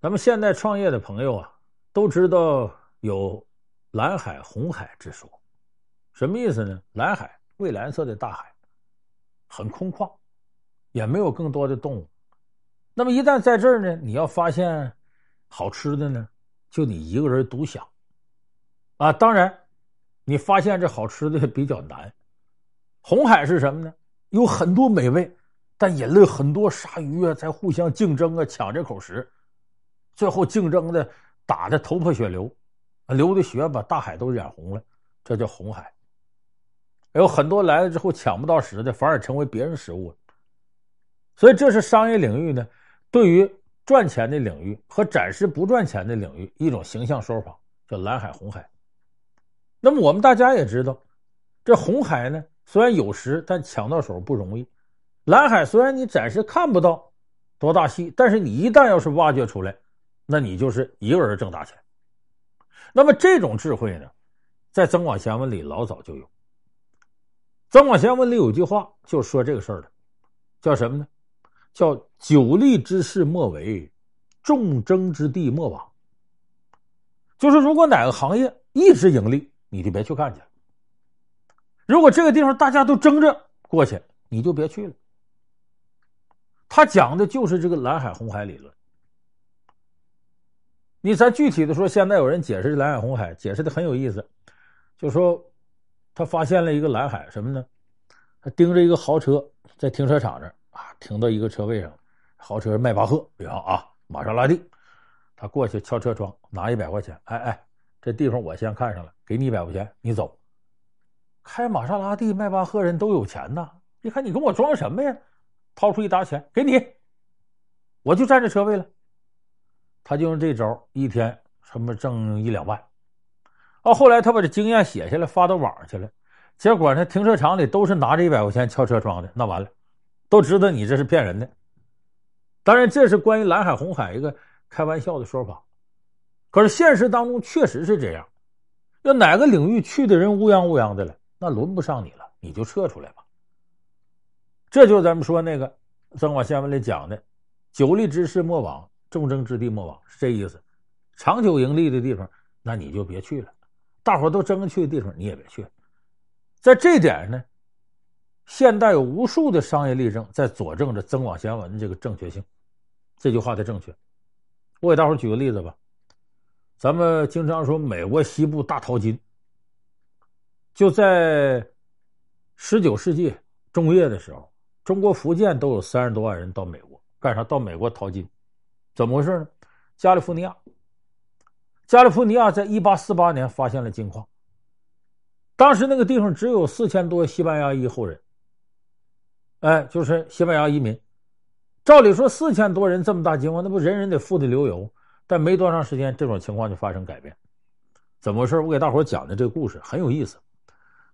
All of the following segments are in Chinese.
咱们现在创业的朋友啊，都知道有蓝海、红海之说，什么意思呢？蓝海，蔚蓝色的大海，很空旷，也没有更多的动物。那么一旦在这儿呢，你要发现好吃的呢，就你一个人独享。啊，当然，你发现这好吃的比较难。红海是什么呢？有很多美味，但引来很多鲨鱼啊，在互相竞争啊，抢这口食，最后竞争的打的头破血流，流的血把大海都染红了，这叫红海。有很多来了之后抢不到食的，反而成为别人食物了。所以这是商业领域呢，对于赚钱的领域和暂时不赚钱的领域一种形象说法，叫蓝海、红海。那么我们大家也知道，这红海呢，虽然有食，但抢到手不容易；蓝海虽然你暂时看不到多大戏，但是你一旦要是挖掘出来，那你就是一个人挣大钱。那么这种智慧呢，在《增广贤文》里老早就有，《增广贤文》里有句话就说这个事儿的，叫什么呢？叫“久利之事莫为，众争之地莫往”。就是如果哪个行业一直盈利，你就别去干去。如果这个地方大家都争着过去，你就别去了。他讲的就是这个蓝海红海理论。你咱具体的说，现在有人解释蓝海红海，解释的很有意思，就说他发现了一个蓝海，什么呢？他盯着一个豪车在停车场这啊，停到一个车位上，豪车迈巴赫，比方啊，玛莎拉蒂，他过去敲车窗，拿一百块钱，哎哎。这地方我先看上了，给你一百块钱，你走。开玛莎拉蒂、迈巴赫人都有钱呐，你看你跟我装什么呀？掏出一沓钱给你，我就占这车位了。他就用这招，一天什么挣一两万。啊，后来他把这经验写下来发到网上去了，结果呢，停车场里都是拿着一百块钱敲车窗的，那完了，都知道你这是骗人的。当然，这是关于蓝海红海一个开玩笑的说法。可是现实当中确实是这样，要哪个领域去的人乌泱乌泱的了，那轮不上你了，你就撤出来吧。这就是咱们说那个《增广贤文》里讲的“久利之事莫往，众争之地莫往”，是这意思。长久盈利的地方，那你就别去了；大伙都争着去的地方，你也别去。在这点呢，现代有无数的商业例证在佐证着《增广贤文》这个正确性。这句话的正确，我给大伙举个例子吧。咱们经常说美国西部大淘金，就在十九世纪中叶的时候，中国福建都有三十多万人到美国干啥？到美国淘金，怎么回事呢？加利福尼亚，加利福尼亚在一八四八年发现了金矿，当时那个地方只有四千多西班牙裔后人，哎，就是西班牙移民。照理说四千多人这么大金矿，那不人人得富得流油。但没多长时间，这种情况就发生改变。怎么回事？我给大伙讲的这个故事很有意思。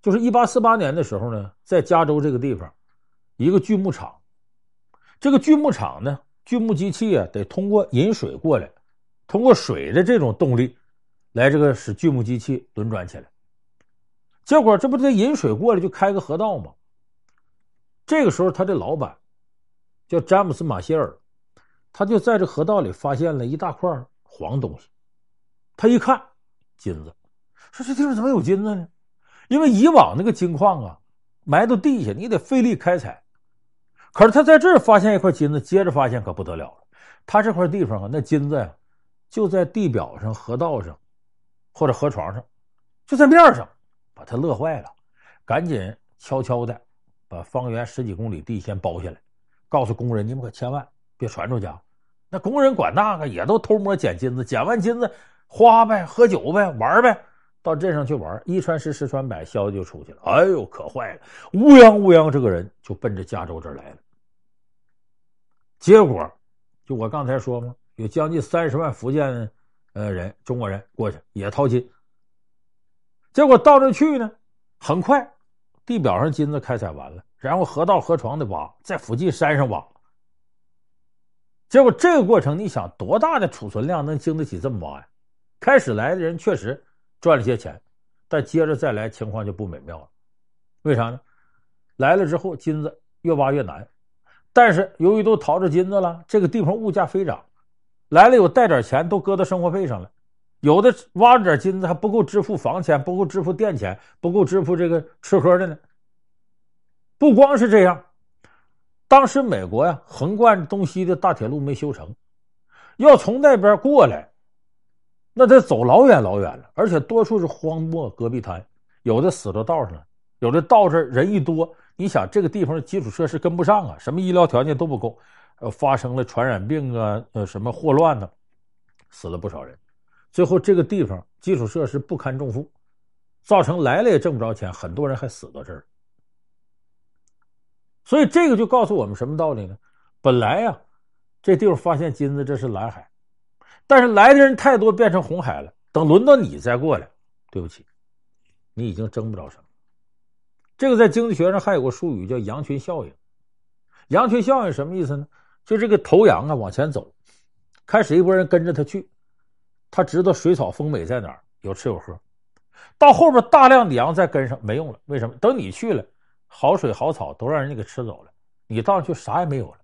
就是一八四八年的时候呢，在加州这个地方，一个锯木厂，这个锯木厂呢，锯木机器啊，得通过引水过来，通过水的这种动力，来这个使锯木机器轮转起来。结果这不得引水过来就开个河道吗？这个时候，他的老板叫詹姆斯·马歇尔。他就在这河道里发现了一大块黄东西，他一看金子，说这地方怎么有金子呢？因为以往那个金矿啊，埋到地下你得费力开采，可是他在这儿发现一块金子，接着发现可不得了了。他这块地方啊，那金子呀，就在地表上、河道上或者河床上，就在面上，把他乐坏了，赶紧悄悄的把方圆十几公里地先包下来，告诉工人你们可千万别传出去啊。那工人管那个也都偷摸捡金子，捡完金子花呗，喝酒呗，玩呗，到镇上去玩，一传十，十传百，消息就出去了。哎呦，可坏了！乌泱乌泱，这个人就奔着加州这儿来了。结果，就我刚才说嘛，有将近三十万福建呃人，中国人过去也淘金。结果到这去呢，很快地表上金子开采完了，然后河道河床的挖，在附近山上挖。结果这个过程，你想多大的储存量能经得起这么挖呀？开始来的人确实赚了些钱，但接着再来情况就不美妙了。为啥呢？来了之后金子越挖越难，但是由于都淘着金子了，这个地方物价飞涨，来了有带点钱都搁到生活费上了，有的挖着点金子还不够支付房钱，不够支付电钱，不够支付这个吃喝的呢。不光是这样，当时美国呀横贯东西的大铁路没修成，要从那边过来，那得走老远老远了，而且多数是荒漠戈壁滩，有的死到道上了，有的到这人一多。你想这个地方的基础设施跟不上啊，什么医疗条件都不够，呃，发生了传染病啊，呃，什么霍乱呢，死了不少人。最后这个地方基础设施不堪重负，造成来了也挣不着钱，很多人还死到这儿。所以这个就告诉我们什么道理呢？本来呀，这地方发现金子，这是蓝海，但是来的人太多，变成红海了。等轮到你再过来，对不起，你已经争不着什么。这个在经济学上还有个术语叫羊群效应。羊群效应什么意思呢？就这个头羊啊往前走，开始一波人跟着他去，他知道水草丰美在哪儿，有吃有喝。到后边大量的羊再跟上没用了，为什么？等你去了，好水好草都让人家给吃走了，你到那去啥也没有了。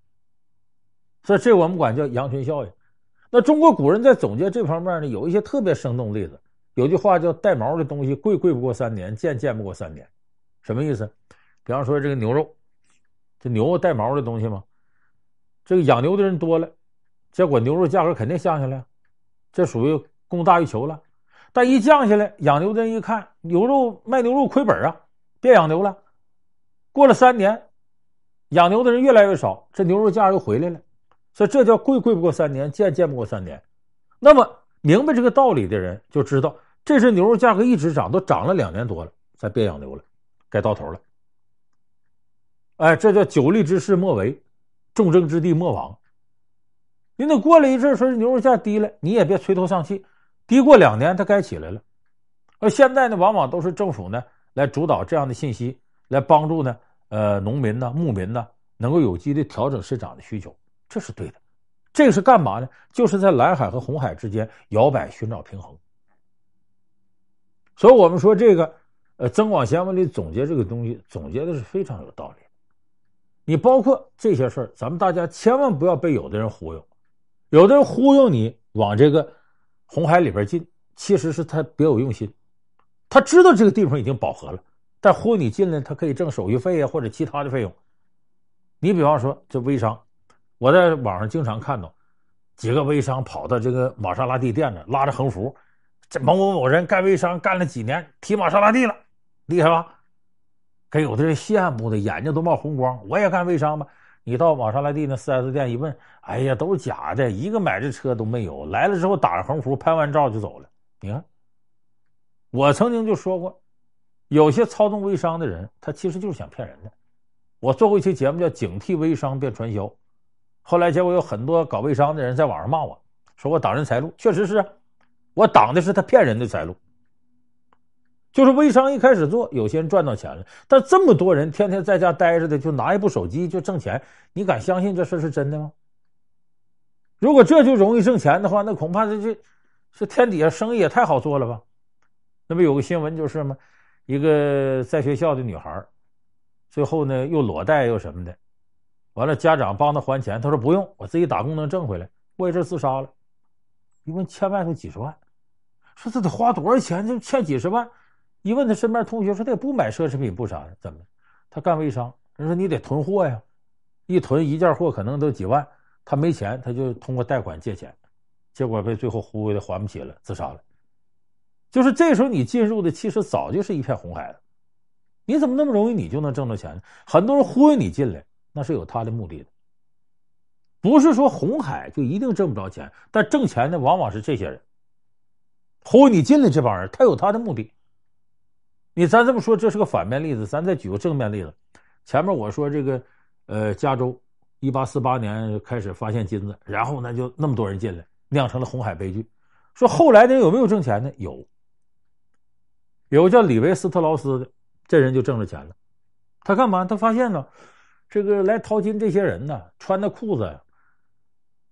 所以这我们管叫羊群效应。那中国古人在总结这方面呢，有一些特别生动例子。有句话叫“带毛的东西贵贵不过三年，贱贱不过三年”。什么意思？比方说这个牛肉，这牛带毛的东西嘛，这个养牛的人多了，结果牛肉价格肯定降下来，这属于供大于求了。但一降下来，养牛的人一看牛肉卖牛肉亏本啊，别养牛了。过了三年，养牛的人越来越少，这牛肉价又回来了。所以这叫贵贵不过三年，贱贱不过三年。那么明白这个道理的人就知道，这是牛肉价格一直涨，都涨了两年多了，才别养牛了。该到头了，哎，这叫久立之势莫为，众争之地莫往。你等过了一阵，说牛肉价低了，你也别垂头丧气。低过两年，它该起来了。而现在呢，往往都是政府呢来主导这样的信息，来帮助呢，呃，农民呢、牧民呢，能够有机的调整市场的需求，这是对的。这个是干嘛呢？就是在蓝海和红海之间摇摆，寻找平衡。所以我们说这个。呃，《增广贤文》里总结这个东西，总结的是非常有道理。你包括这些事儿，咱们大家千万不要被有的人忽悠。有的人忽悠你往这个红海里边进，其实是他别有用心。他知道这个地方已经饱和了，但忽悠你进来，他可以挣手续费啊，或者其他的费用。你比方说这微商，我在网上经常看到几个微商跑到这个玛莎拉蒂店呢，拉着横幅，这某某某人干微商干了几年，提玛莎拉蒂了。厉害吧？给有的人羡慕的眼睛都冒红光。我也干微商吧。你到玛莎拉蒂那 4S 店一问，哎呀，都是假的，一个买这车都没有。来了之后打个横幅，拍完照就走了。你看，我曾经就说过，有些操纵微商的人，他其实就是想骗人的。我做过一期节目叫《警惕微商变传销》，后来结果有很多搞微商的人在网上骂我，说我挡人财路。确实是，我挡的是他骗人的财路。就是微商一开始做，有些人赚到钱了，但这么多人天天在家待着的，就拿一部手机就挣钱，你敢相信这事是真的吗？如果这就容易挣钱的话，那恐怕这这这天底下生意也太好做了吧？那不有个新闻就是吗？一个在学校的女孩，最后呢又裸贷又什么的，完了家长帮她还钱，她说不用，我自己打工能挣回来，过一阵自杀了。一问欠外头几十万，说这得花多少钱？就欠几十万。一问他身边同学说他也不买奢侈品不啥的，怎么？他干微商，人说你得囤货呀，一囤一件货可能都几万，他没钱，他就通过贷款借钱，结果被最后忽悠的还不起了，自杀了。就是这时候你进入的其实早就是一片红海了，你怎么那么容易你就能挣到钱呢？很多人忽悠你进来，那是有他的目的的，不是说红海就一定挣不着钱，但挣钱的往往是这些人，忽悠你进来这帮人，他有他的目的。你咱这么说，这是个反面例子。咱再举个正面例子。前面我说这个，呃，加州一八四八年开始发现金子，然后呢就那么多人进来，酿成了红海悲剧。说后来呢有没有挣钱呢？有，有个叫李维斯特劳斯的，这人就挣着钱了。他干嘛？他发现呢，这个来淘金这些人呢，穿的裤子，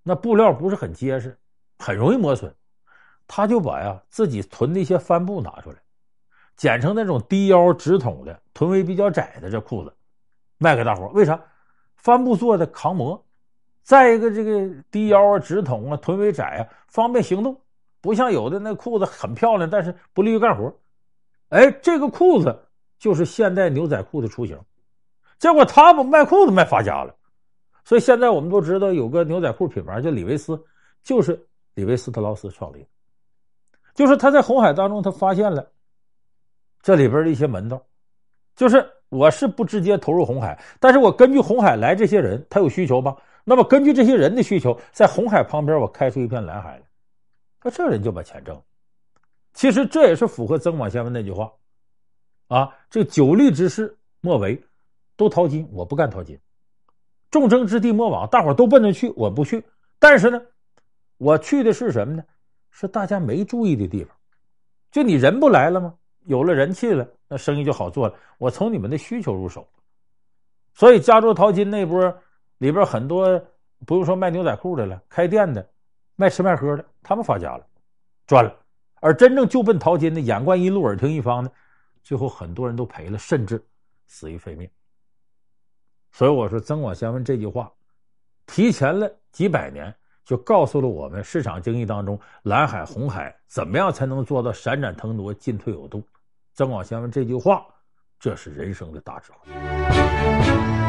那布料不是很结实，很容易磨损。他就把呀自己囤的一些帆布拿出来。剪成那种低腰直筒的，臀围比较窄的这裤子，卖给大伙。为啥？帆布做的抗磨，再一个，这个低腰啊、直筒啊、臀围窄啊，方便行动，不像有的那裤子很漂亮，但是不利于干活。哎，这个裤子就是现代牛仔裤的雏形。结果他们卖裤子卖发家了，所以现在我们都知道有个牛仔裤品牌叫李维斯，就是李维斯特劳斯创立的。就是他在红海当中，他发现了这里边的一些门道，就是我是不直接投入红海，但是我根据红海来这些人，他有需求吧？那么根据这些人的需求，在红海旁边我开出一片蓝海来，那这人就把钱挣了。其实这也是符合曾广先生那句话啊：这久立之事莫为。都淘金，我不干淘金。众争之地莫往，大伙都奔着去，我不去。但是呢，我去的是什么呢？是大家没注意的地方。就你人不来了吗？有了人气了，那生意就好做了。我从你们的需求入手。所以加州淘金那波里边很多不用说卖牛仔裤的了，开店的、卖吃卖喝的，他们发家了，赚了。而真正就奔淘金的，眼观一路，耳听一方的，最后很多人都赔了，甚至死于非命。所以我说，曾广先生这句话，提前了几百年，就告诉了我们市场经济当中蓝海、红海怎么样才能做到闪闪腾挪、进退有度。曾广贤问这句话这是人生的大智慧。